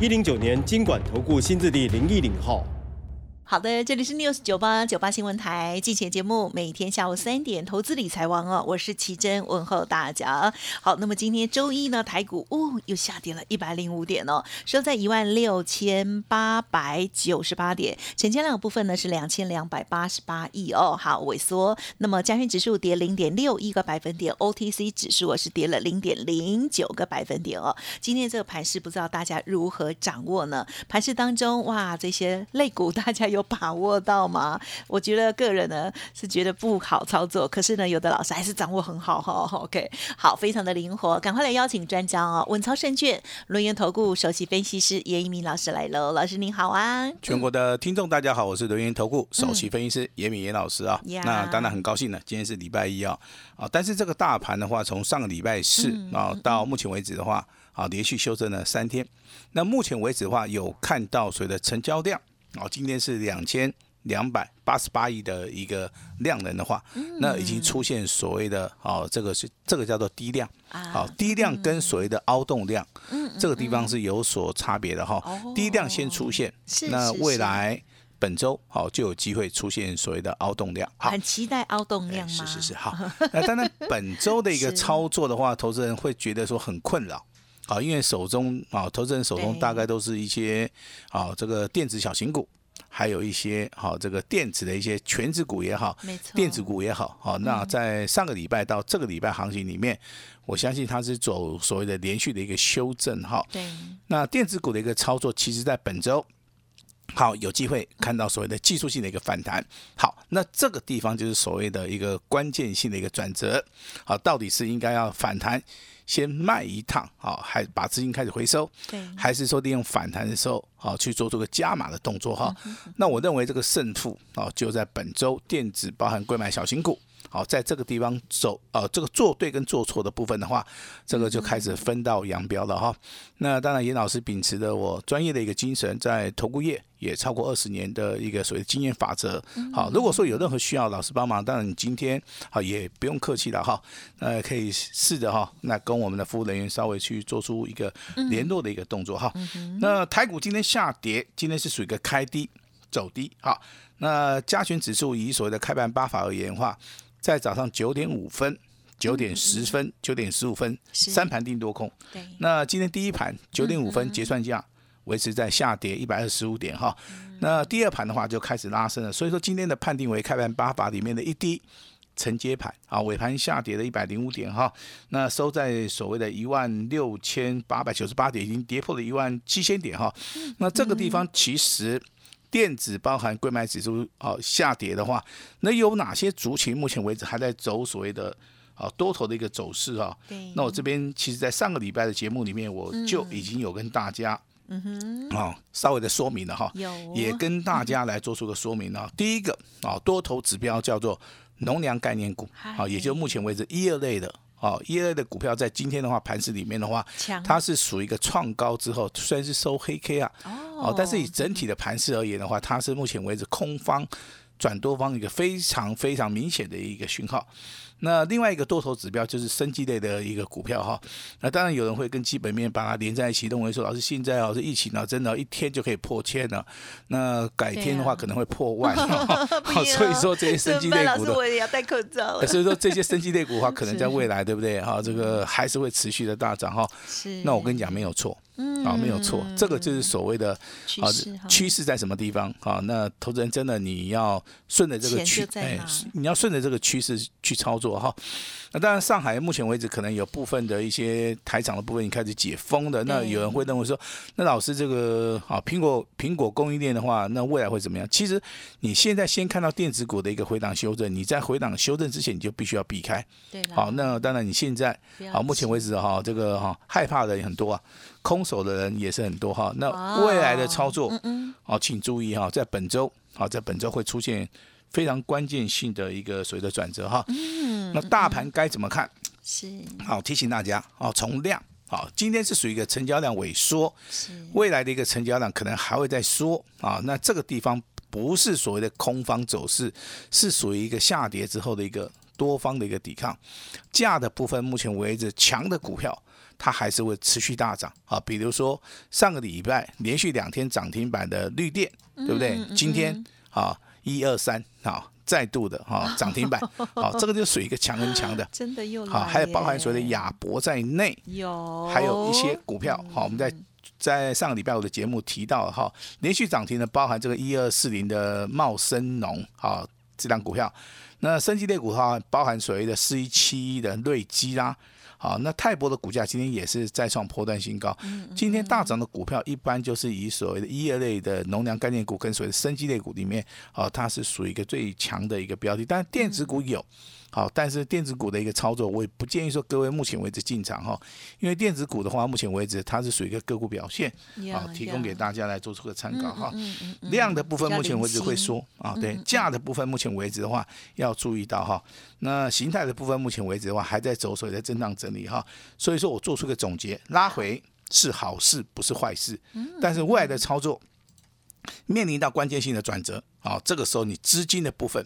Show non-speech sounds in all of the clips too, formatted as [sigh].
一零九年经管投顾新字第零一零号。好的，这里是 News 九八九八新闻台，进行节目，每天下午三点，投资理财王哦，我是奇珍，问候大家。好，那么今天周一呢，台股哦又下跌了一百零五点哦，收在一万六千八百九十八点，成交量部分呢是两千两百八十八亿哦，好萎缩。那么加权指数跌零点六一个百分点，OTC 指数我是跌了零点零九个百分点哦。今天这个盘势不知道大家如何掌握呢？盘势当中哇，这些类股大家有把握到吗？我觉得个人呢是觉得不好操作，可是呢，有的老师还是掌握很好哈。OK，好，非常的灵活，赶快来邀请专家哦，稳操胜券，轮源投顾首席分析师严一鸣老师来喽。老师您好啊！全国的听众大家好，我是轮源投顾首席分析师严敏严老师啊。呀那当然很高兴呢，今天是礼拜一啊啊，但是这个大盘的话，从上个礼拜四啊到目前为止的话啊，连续修正了三天。那目前为止的话，有看到所谓的成交量啊，今天是两千两百八十八亿的一个量能的话，那已经出现所谓的哦，这个是这个叫做低量。好，低量跟所谓的凹动量，这个地方是有所差别的哈。低量先出现，那未来本周好就有机会出现所谓的凹动量。好很，期待凹动量吗？是是是，好。那当然，本周的一个 [laughs] 操作的话，投资人会觉得说很困扰。好，因为手中啊，投资人手中大概都是一些啊，这个电子小型股，还有一些好这个电子的一些全职股也好，电子股也好，好，那在上个礼拜到这个礼拜行情里面，我相信它是走所谓的连续的一个修正哈。对，那电子股的一个操作，其实在本周。好，有机会看到所谓的技术性的一个反弹。好，那这个地方就是所谓的一个关键性的一个转折。好，到底是应该要反弹先卖一趟，好，还把资金开始回收，对，还是说利用反弹的时候，好去做这个加码的动作哈？那我认为这个胜负啊，就在本周电子包含贵买小型股。好，在这个地方走，呃，这个做对跟做错的部分的话，这个就开始分道扬镳了哈。那当然，严老师秉持着我专业的一个精神，在投顾业也超过二十年的一个所谓的经验法则。好，如果说有任何需要老师帮忙，当然你今天好也不用客气了哈，呃，可以试着哈，那跟我们的服务人员稍微去做出一个联络的一个动作哈。那台股今天下跌，今天是属于一个开低走低。好，那加权指数以所谓的开盘八法而言的话，在早上九点五分、九点十分、九点十五分三盘定多空。对，那今天第一盘九点五分结算价维持在下跌一百二十五点哈，那第二盘的话就开始拉升了，所以说今天的判定为开盘八法里面的一低承接盘啊，尾盘下跌了一百零五点哈，那收在所谓的一万六千八百九十八点，已经跌破了一万七千点哈，那这个地方其实。电子包含贵买指数哦下跌的话，那有哪些族群目前为止还在走所谓的啊多头的一个走势啊？对，那我这边其实，在上个礼拜的节目里面，我就已经有跟大家，嗯哼，哦，稍微的说明了哈，有也跟大家来做出个说明啊。[laughs] 第一个啊，多头指标叫做农粮概念股，嗨啊，也就目前为止一二类的。哦，一二类的股票在今天的话，盘市里面的话，它是属于一个创高之后，虽然是收黑 K 啊，哦，但是以整体的盘势而言的话，它是目前为止空方转多方一个非常非常明显的一个讯号。那另外一个多头指标就是生技类的一个股票哈。那当然有人会跟基本面把它连在一起，认为说老师现在哦是疫情啊，真的一天就可以破千了。那改天的话可能会破万，[laughs] 所以说这些生技类股的我也要戴口罩了，所以说这些生技类股的话，可能在未来对不对哈？这个还是会持续的大涨哈。是，那我跟你讲没有错，嗯啊，没有错，这个就是所谓的啊趋势在什么地方啊？那投资人真的你要顺着这个趋哎你要顺着这个趋势去操作哈。那当然，上海目前为止可能有部分的一些台厂的部分已经开始解封的，那有人会认为说，那老师这个啊苹果苹果供应链的话，那未来会怎么样？其实你现在先看到电子股的一个回档修正，你在回档修正之前，你就必须要避开。对，好，那当然你现在不要好，目前为止哈，这个哈害怕的人很多啊，空手的人也是很多哈。那哦未来的操作嗯嗯，哦，请注意哈，在本周好，在本周会出现非常关键性的一个所谓的转折哈。嗯那大盘该怎么看？是好，提醒大家哦，从量好，今天是属于一个成交量萎缩，是，未来的一个成交量可能还会再缩啊。那这个地方不是所谓的空方走势，是属于一个下跌之后的一个多方的一个抵抗。价的部分，目前为止强的股票。它还是会持续大涨啊，比如说上个礼拜连续两天涨停板的绿电，对不对？今天啊，一二三啊，再度的哈 [laughs] 涨停板，好，这个就属于一个强很强的。[laughs] 真的又好，来还有包含所谓的耶亚博在内，有，还有一些股票，好，我们在在上个礼拜我的节目提到哈，连续涨停的包含这个一二四零的茂生农，好，这档股票，那升级类股的话，包含所谓的四一七一的瑞基啦。好，那泰博的股价今天也是再创波段新高。今天大涨的股票一般就是以所谓的一二类的农粮概念股跟所谓的生机类股里面，哦，它是属于一个最强的一个标的。但是电子股有，好，但是电子股的一个操作，我也不建议说各位目前为止进场哈，因为电子股的话，目前为止它是属于一个个股表现，呀好，提供给大家来做出个参考哈。量的部分目前为止会零星缩啊，对，价的部分目前为止的话要注意到哈。那形态的部分目前为止的话还在走，所以在震荡整理哈。所以说我做出个总结，拉回是好事，不是坏事。但是未来的操作面临到关键性的转折啊，这个时候你资金的部分。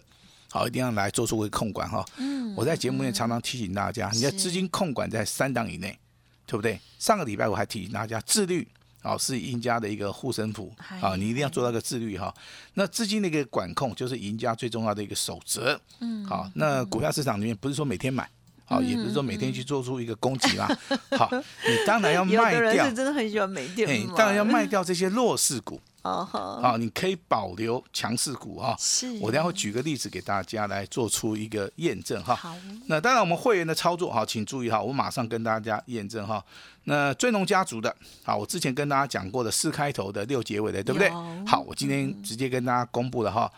好，一定要来做出个控管哈。嗯，我在节目里常常提醒大家，你的资金控管在三档以内，对不对？上个礼拜我还提醒大家，自律啊是赢家的一个护身符啊，你一定要做到个自律哈。那资金的一个管控就是赢家最重要的一个守则。嗯，好，那股票市场里面不是说每天买。好，也不是说每天去做出一个攻击啦。[laughs] 好，你当然要卖掉的人是，真的很喜欢每天哎，买当然要卖掉这些弱势股。哦吼，好，你可以保留强势股哈。是我等下会举个例子给大家来做出一个验证哈。好，那当然，我们会员的操作哈，请注意哈，我马上跟大家验证哈。那追龙家族的，好，我之前跟大家讲过的四开头的六结尾的，对不对？好，我今天直接跟大家公布了哈，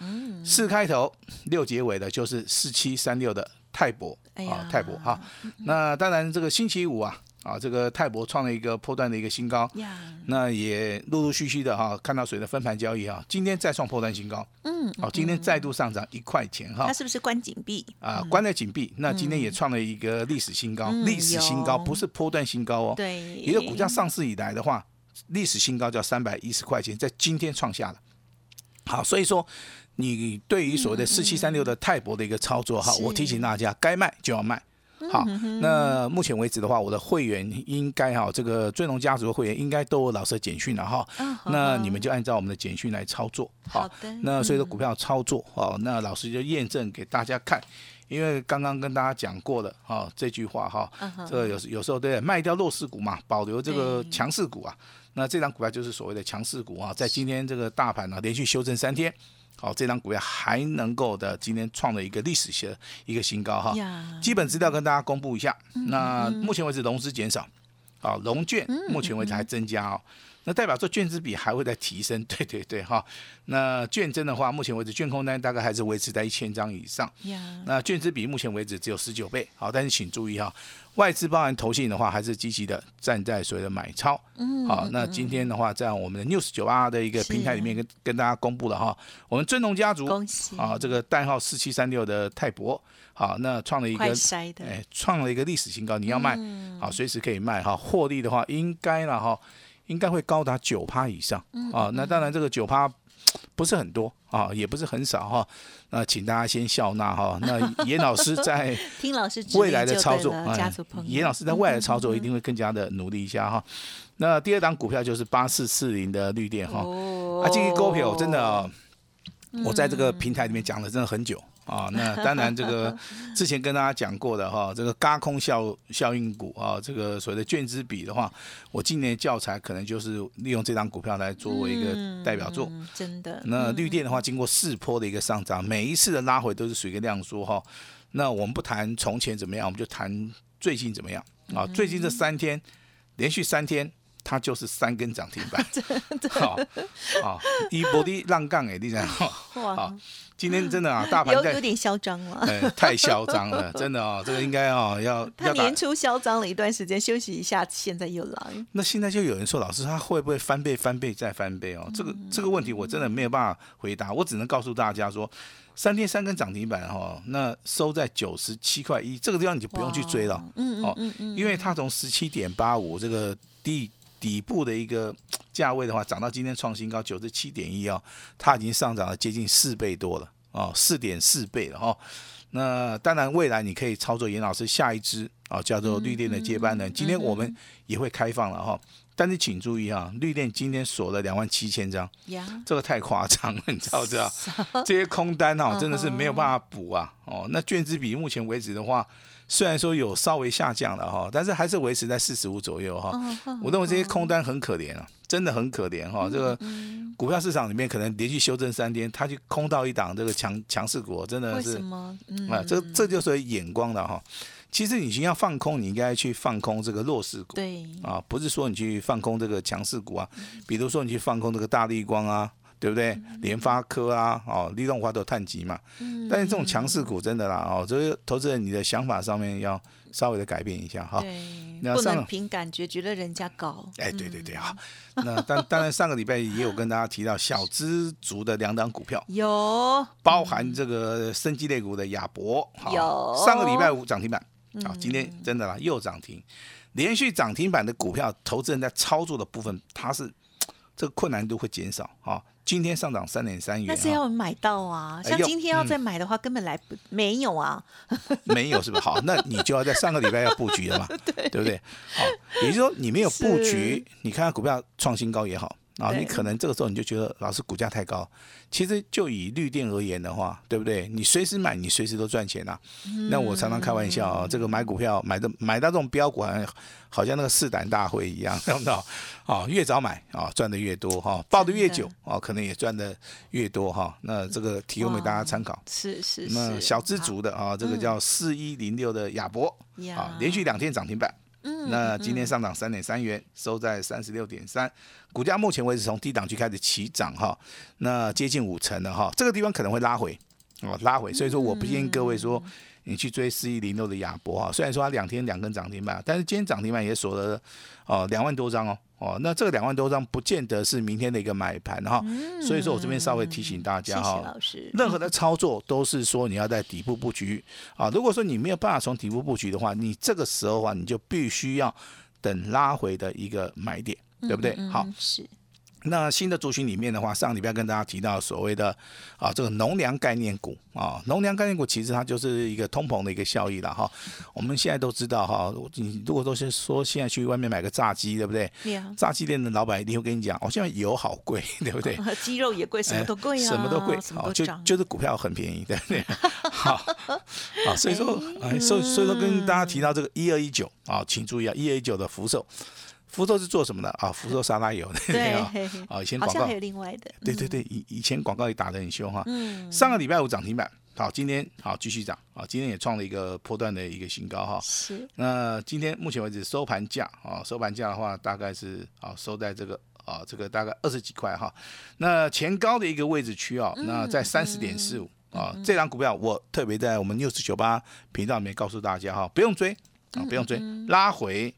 四开头六结尾的就是四七三六的泰博啊，泰博哈。那当然，这个星期五啊。啊，这个泰博创了一个破断的一个新高，呀，那也陆陆续续的哈，看到水的分盘交易啊，今天再创破断新高，嗯，好，今天再度上涨一块钱哈它，是不是关紧闭？啊，关在紧闭，那今天也创了一个历史新高，嗯历史新高不是破段新高哦，对，也就股价上市以来的话，历史新高叫三百一十块钱，在今天创下了。好，所以说你对于所谓的四七三六的泰博的一个操作哈，是我提醒大家，该卖就要卖。好，那目前为止的话，我的会员应该哈，这个追龙家族的会员应该都有老师的简讯了哈。嗯那你们就按照我们的简讯来操作。好的那所以说股票操作哦，那老师就验证给大家看。因为刚刚跟大家讲过了哈、这句话哈、这个有时有时候对卖掉弱势股嘛，保留这个强势股啊。那这张股票就是所谓的强势股啊，在今天这个大盘呢、连续修正三天，好、这张股票还能够的今天创了一个历史的一个新高哈。基本资料跟大家公布一下。嗯那目前为止融资减少，啊，融券目前为止还增加哦。那代表说券资比还会再提升，[laughs] 对对对哈。那券增的话，目前为止券空单大概还是维持在一千张以上。呀，那券资比目前为止只有十九倍，好，但是请注意哈，外资包含投信的话，还是积极的站在所谓的买超。嗯，好，那今天的话，在我们的 News 九八的一个平台里面跟跟大家公布了哈，我们尊龙家族恭喜。啊，这个代号四七三六的泰博，好，那创了一快个哎，创了一个历史新高，你要卖，嗯。好，随时可以卖哈，获利的话应该了哈，应该会高达九趴以上嗯啊。那当然这个九趴不是很多啊，也不是很少哈。那请大家先笑纳哈。那 [laughs] 严老师在 [laughs] 听老师未来的操作，严老师在未来的操作一定会更加的努力一下哈。那第二档股票就是八四四零的绿电哈，哦啊，这个股票真的哦、我在这个平台里面讲了真的很久啊。那 [laughs] 当然，这个之前跟大家讲过的哈，这个嘎空效效应股啊，这个所谓的卷资比的话，我今年教材可能就是利用这张股票来作为一个代表作。嗯真的，那绿电的话，经过四波的一个上涨，每一次的拉回都是属于一个量缩哈。那我们不谈从前怎么样，我们就谈最近怎么样啊？最近这三天连续三天它就是三根涨停板，[laughs] 好，好，一波的浪杠哎，你讲，哇好，今天真的啊，大盘在有有点嚣张了。哎，太嚣张了，[laughs] 真的哦，这个应该哦要他要年。初嚣张了一段时间，休息一下，现在又来。那现在就有人说，老师他会不会翻倍、翻倍再翻倍哦？这个这个问题我真的没有办法回答，我只能告诉大家说，三天三根涨停板哈、哦，那收在九十七块一，这个地方你就不用去追了，嗯嗯嗯，因为它从十七点八五这个底底部的一个价位的话，涨到今天创新高九十七点一哦，它已经上涨了接近四倍多了哦，四点四倍了哈、哦。那当然，未来你可以操作严老师下一支啊、叫做绿电的接班人。今天我们也会开放了哈、但是请注意哈、绿电今天锁了两万七千张，这个太夸张了，你知道不知道？[laughs] 这些空单哈、真的是没有办法补啊。哦，那券资比目前为止的话，虽然说有稍微下降了哈，但是还是维持在四十五左右哈。我认为这些空单很可怜啊，真的很可怜哈。这个股票市场里面可能连续修正三天，它就空到一档这个强强势股，真的是啊，这这就是眼光了哈。其实你已经要放空，你应该去放空这个弱势股对，啊，不是说你去放空这个强势股啊。比如说你去放空这个大力光啊，对不对？联发科啊，哦，利动华都有碳极嘛。但是这种强势股真的啦，哦，就是投资人你的想法上面要稍微的改变一下哈。对，不能凭感觉觉得人家高。哎，对对对啊。那当当然上个礼拜也有跟大家提到小资族的两档股票，有包含这个生机类股的亚博，好有上个礼拜五涨停板，啊，今天真的啦又涨停，连续涨停板的股票，投资人在操作的部分，它是这个困难度会减少啊。今天上涨三点三元那是啊，要买到啊，像今天要再买的话，根本来不没有啊。没有是不是？好，那你就要在上个礼拜要布局了嘛，[laughs] 对不对？好，也就是说你没有布局，你看看股票创新高也好。啊，你可能这个时候你就觉得老师股价太高，其实就以绿电而言的话，对不对？你随时买，你随时都赚钱啊。那我常常开玩笑啊，这个买股票买的买到这种标股，好像好像那个试胆大会一样，[laughs] 知道哦，越早买啊，赚的越多哈，抱的越久哦，可能也赚的越多哈。那这个提供给大家参考。是是那是，小资族的啊，这个叫四一零六的亚博啊，连续两天涨停板。嗯那今天上涨三点三元，收在三十六点三，股价目前为止从低档区开始起涨哈，那接近五成了哈，这个地方可能会拉回哦，拉回，所以说我不建议各位说你去追四一零六的亚博啊，虽然说它两天两根涨停板，但是今天涨停板也锁了哦两万多张哦哦，那这个两万多张不见得是明天的一个买盘哈，所以说我这边稍微提醒大家哈。任何的操作都是说你要在底部布局啊。如果说你没有办法从底部布局的话，你这个时候的话，你就必须要等拉回的一个买点，对不对？好，嗯，是那新的族群里面的话，上礼拜跟大家提到所谓的啊这个农粮概念股啊，农粮概念股其实它就是一个通膨的一个效益了哈。我们现在都知道哈，你如果都是说现在去外面买个炸鸡，对不对？呀，炸鸡店的老板一定会跟你讲，哦，现在油好贵，[laughs] 对不对？[laughs] 鸡肉也贵，什么都贵啊，哎什么都贵，好，就。就是股票很便宜，对不对？[laughs] 好，好，所以说，哎，所以所以说跟大家提到这个一二一九啊，请注意啊，一二一九的福寿，福寿是做什么的啊？[laughs] 福寿沙拉油，对啊？啊，以前广告好像还有另外的，对对对，以以前广告也打得很凶哈。嗯，上个礼拜五涨停板，好，今天好继续涨，啊，今天也创了一个波段的一个新高哈。是那今天目前为止收盘价啊，收盘价的话大概是啊收在这个啊这个大概二十几块哈。那前高的一个位置区啊，那在三十点四五啊，这张股票我特别在我们六四九八频道里面告诉大家哈，不用追啊，不用追，拉回。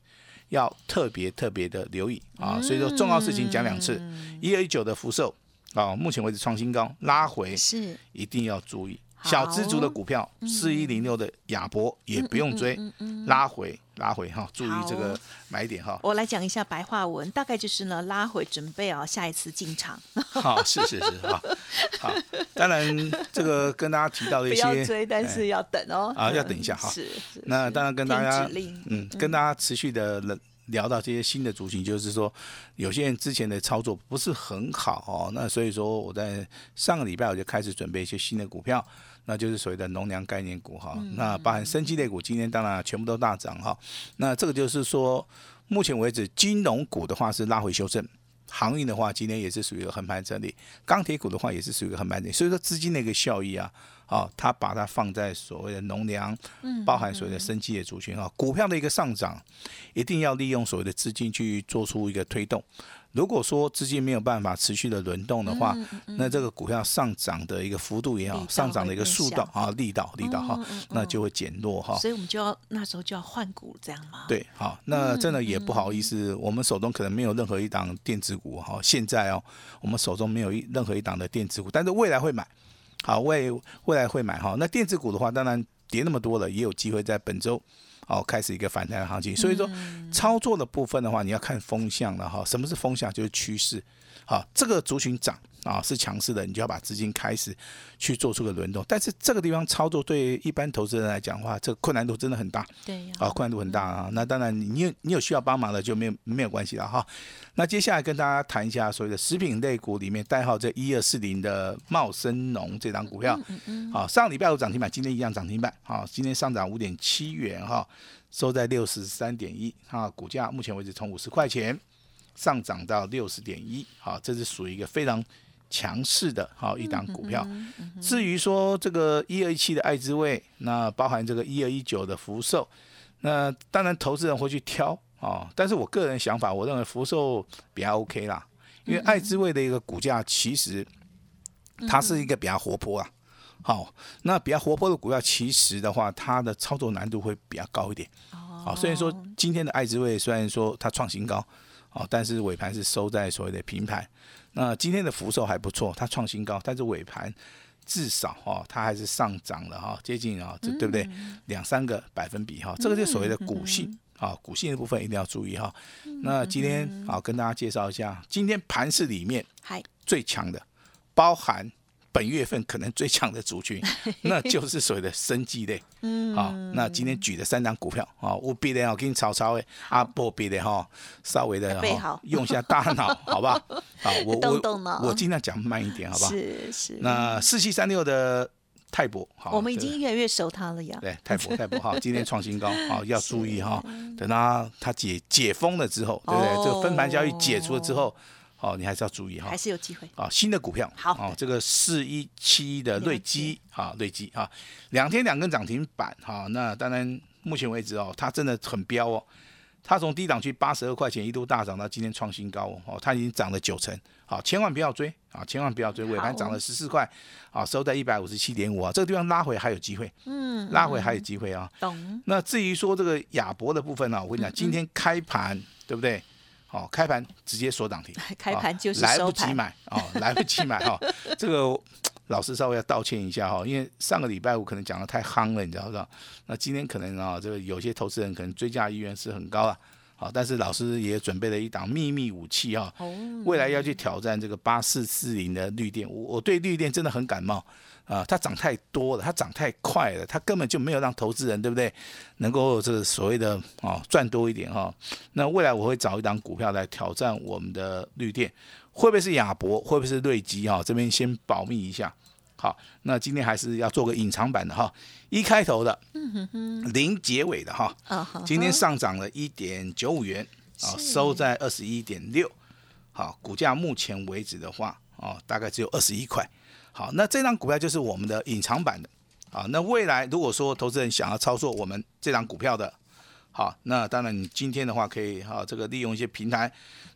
要特别特别的留意啊，所以说重要事情讲两次，一二一九的福寿啊，目前为止创新高，拉回是，一定要注意。好。小资族的股票，四一零六的亚博也不用追，拉回拉回哈，注意这个买点哈。我来讲一下白话文，大概就是呢拉回准备啊下一次进场，好，是是是哈，[laughs] 好。当然，这个跟大家提到的一些，要追，但是要等哦。啊要等一下哈。是，是是。那当然跟大家嗯，跟大家持续的聊到这些新的族群，就是说有些人之前的操作不是很好哦，那所以说我在上个礼拜我就开始准备一些新的股票，那就是所谓的农粮概念股哈，那包含生机类股，今天当然全部都大涨哈，那这个就是说目前为止金融股的话是拉回修正。航运的话，今天也是属于一个横盘整理；钢铁股的话，也是属于一个横盘整理。所以说，资金的一个效益啊，好，它把它放在所谓的农粮，包含所谓的生机的族群哈，股票的一个上涨，一定要利用所谓的资金去做出一个推动。如果说资金没有办法持续的轮动的话，那这个股票上涨的一个幅度也好，上涨的一个速度啊，力道力道哈，那就会减弱哈。所以我们就要那时候就要换股这样吗？对，好，那真的也不好意思，我们手中可能没有任何一档电子股哈。现在哦，我们手中没有一任何一档的电子股，但是未来会买，好未未来会买哈。那电子股的话，当然跌那么多了，也有机会在本周。哦，开始一个反弹的行情，所以说操作的部分的话，你要看风向了哈。什么是风向？就是趋势。好，这个族群涨。啊，是强势的，你就要把资金开始去做出个轮动。但是这个地方操作对一般投资人来讲的话，这个困难度真的很大。对，啊，困难度很大啊。那当然，你有你有需要帮忙的就没有没有关系了哈。那接下来跟大家谈一下所谓的食品类股里面代号这一二四零的茂生农这张股票。嗯嗯。好，上礼拜五涨停板，今天一样涨停板。好，今天上涨五点七元哈，收在六十三点一。哈，股价目前为止从五十块钱上涨到六十点一。好，这是属于一个非常。强势的好一档股票，至于说这个一二一七的爱之味，那包含这个一二一九的福寿，那当然投资人会去挑啊，但是我个人想法，我认为福寿比较 OK 啦，因为爱之味的一个股价其实它是一个比较活泼啊，好，那比较活泼的股票，其实的话，它的操作难度会比较高一点，好，虽然说今天的爱之味虽然说它创新高，好，但是尾盘是收在所谓的平盘。那今天的福寿还不错，它创新高，但是尾盘至少哈，它还是上涨了哈，接近啊，这对不对？两三个百分比哈，这个就所谓的股性啊，股性的部分一定要注意哈。那今天啊跟大家介绍一下，今天盘市里面最强的，包含。本月份可能最强的族群，[laughs] 那就是所谓的生技类。嗯，好，那今天举的三张股票啊，务必的要给你炒炒诶，啊不必的哈，稍微的哈，用一下大脑，[laughs] 好吧好？好，我我我尽量讲慢一点，好不好？是是。那四七三六的泰博，好，我们已经越来越熟他了呀。对，泰博 [laughs] 泰博好，今天创新高，好要注意哈。等他他解解封了之后，对不对？这个分盘交易解除了之后。哦，你还是要注意哈，还是有机会。啊。新的股票，好，哦，这个四一七的瑞基，啊，瑞基啊，两天两根涨停板，哈，那当然目前为止哦，它真的很彪哦，它从低档区八十二块钱一度大涨到今天创新高哦，它已经涨了九成，好，千万不要追啊，千万不要追，尾盘涨了十四块，啊，收在一百五十七点五啊，这个地方拉回还有机会，嗯，拉回还有机会啊，懂。那至于说这个亚博的部分呢，我跟你讲，今天开盘对不对？哦，开盘直接锁涨停，[laughs] 开盘就是来不及买哦，来不及买 [laughs] 哈。这个老师稍微要道歉一下哈，因为上个礼拜五可能讲的太夯了，你知道不知道？那今天可能啊，这个有些投资人可能追加意愿是很高啊。但是老师也准备了一档秘密武器哈，未来要去挑战这个八四四零的绿电。我我对绿电真的很感冒。啊，它涨太多了，它涨太快了，它根本就没有让投资人，对不对？能够这个所谓的啊赚多一点哈。那未来我会找一档股票来挑战我们的绿电，会不会是亚博？会不会是瑞基？哈，这边先保密一下。好，那今天还是要做个隐藏版的哈，一开头的，零结尾的哈。今天上涨了一点九五元，啊，收在二十一点六。好，股价目前为止的话，哦，大概只有二十一块。好，那这张股票就是我们的隐藏版的，啊，那未来如果说投资人想要操作我们这张股票的，好，那当然你今天的话可以哈，这个利用一些平台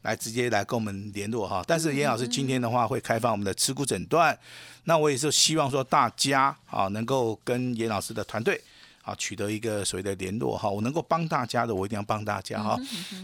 来直接来跟我们联络哈。但是严老师今天的话会开放我们的持股诊断，那我也是希望说大家啊能够跟严老师的团队。啊，取得一个所谓的联络哈，我能够帮大家的，我一定要帮大家哈。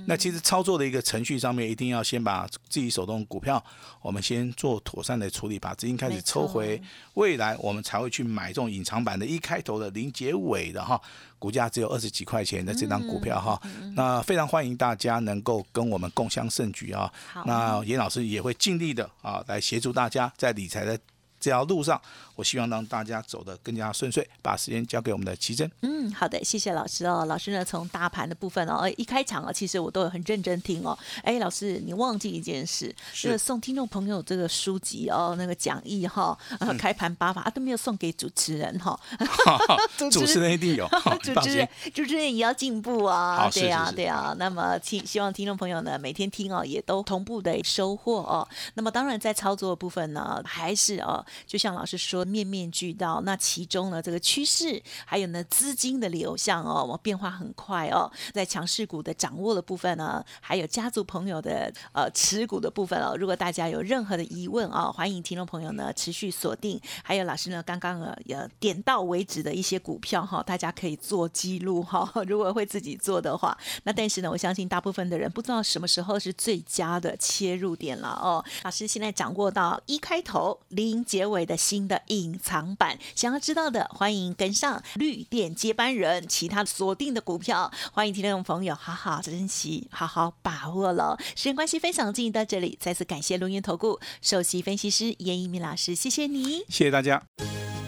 那其实操作的一个程序上面，一定要先把自己手中股票，我们先做妥善的处理，把资金开始抽回，未来我们才会去买这种隐藏版的，一开头的零结尾的哈，股价只有二十几块钱的这张股票哈。那非常欢迎大家能够跟我们共襄盛举啊。那严老师也会尽力的啊，来协助大家在理财的。这条路上，我希望让大家走得更加顺遂。把时间交给我们的奇珍。嗯，好的，谢谢老师哦。老师呢，从大盘的部分哦，一开场啊，其实我都有很认真听哦。哎，老师，你忘记一件事，是送听众朋友这个书籍哦，那个讲义哈，开盘八法啊都没有送给主持人哈。[laughs] [laughs] 主持人一定有，[laughs] 主持人主持人也要进步啊。对啊，对啊。那么，希希望听众朋友呢，每天听哦，也都同步的收获哦。那么，当然在操作的部分呢，还是哦。就像老师说，面面俱到。那其中呢，这个趋势还有呢资金的流向哦，变化很快哦。在强势股的掌握的部分呢，还有家族朋友的呃持股的部分哦。如果大家有任何的疑问啊，欢迎听众朋友呢持续锁定。还有老师呢，刚刚呃点到为止的一些股票哈，大家可以做记录哈。[laughs] 如果会自己做的话，那但是呢，我相信大部分的人不知道什么时候是最佳的切入点了哦。老师现在掌握到一开头零结尾的新的隐藏版，想要知道的，欢迎跟上绿电接班人，其他锁定的股票，欢迎听众朋友好好珍惜，好好把握了。时间关系，分享进行到这里，再次感谢龙岩投顾首席分析师严一鸣老师，谢谢你，谢谢大家。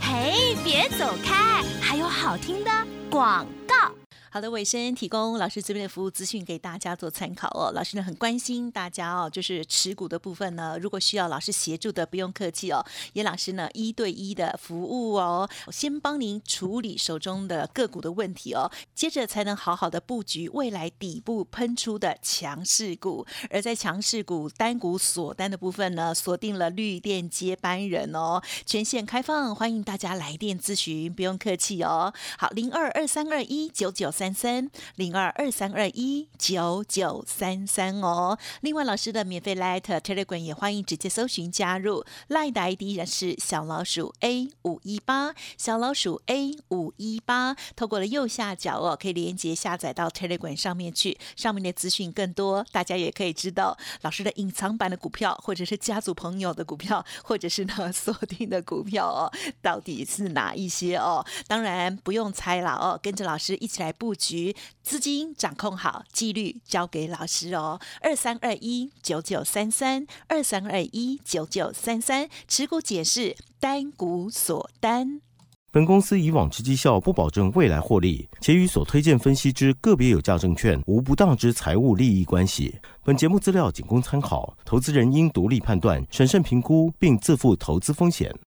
嘿，别走开，还有好听的广告。好的，尾声提供老师这边的服务资讯给大家做参考哦。老师呢很关心大家哦，就是持股的部分呢，如果需要老师协助的，不用客气哦。严老师呢一对一的服务哦，先帮您处理手中的个股的问题哦，接着才能好好的布局未来底部喷出的强势股。而在强势股单股锁单的部分呢，锁定了绿电接班人哦，全线开放，欢迎大家来电咨询，不用客气哦。好，零二二三二一九九三。三三零二二三二一九九三三哦。另外，老师的免费 Light Telegram 也欢迎直接搜寻加入。Light 的 ID 依然是小老鼠 A 五一八，小老鼠 A 五一八。透过了右下角哦，可以连接下载到 Telegram 上面去，上面的资讯更多。大家也可以知道老师的隐藏版的股票，或者是家族朋友的股票，或者是呢 [laughs] 锁定的股票哦，到底是哪一些哦？当然不用猜了哦，跟着老师一起来布局资金掌控好，纪律交给老师哦。二三二一九九三三，二三二一九九三三，持股解释单股锁单。本公司以往之绩效不保证未来获利，且与所推荐分析之个别有价证券无不当之财务利益关系。本节目资料仅供参考，投资人应独立判断、审慎评估，并自负投资风险。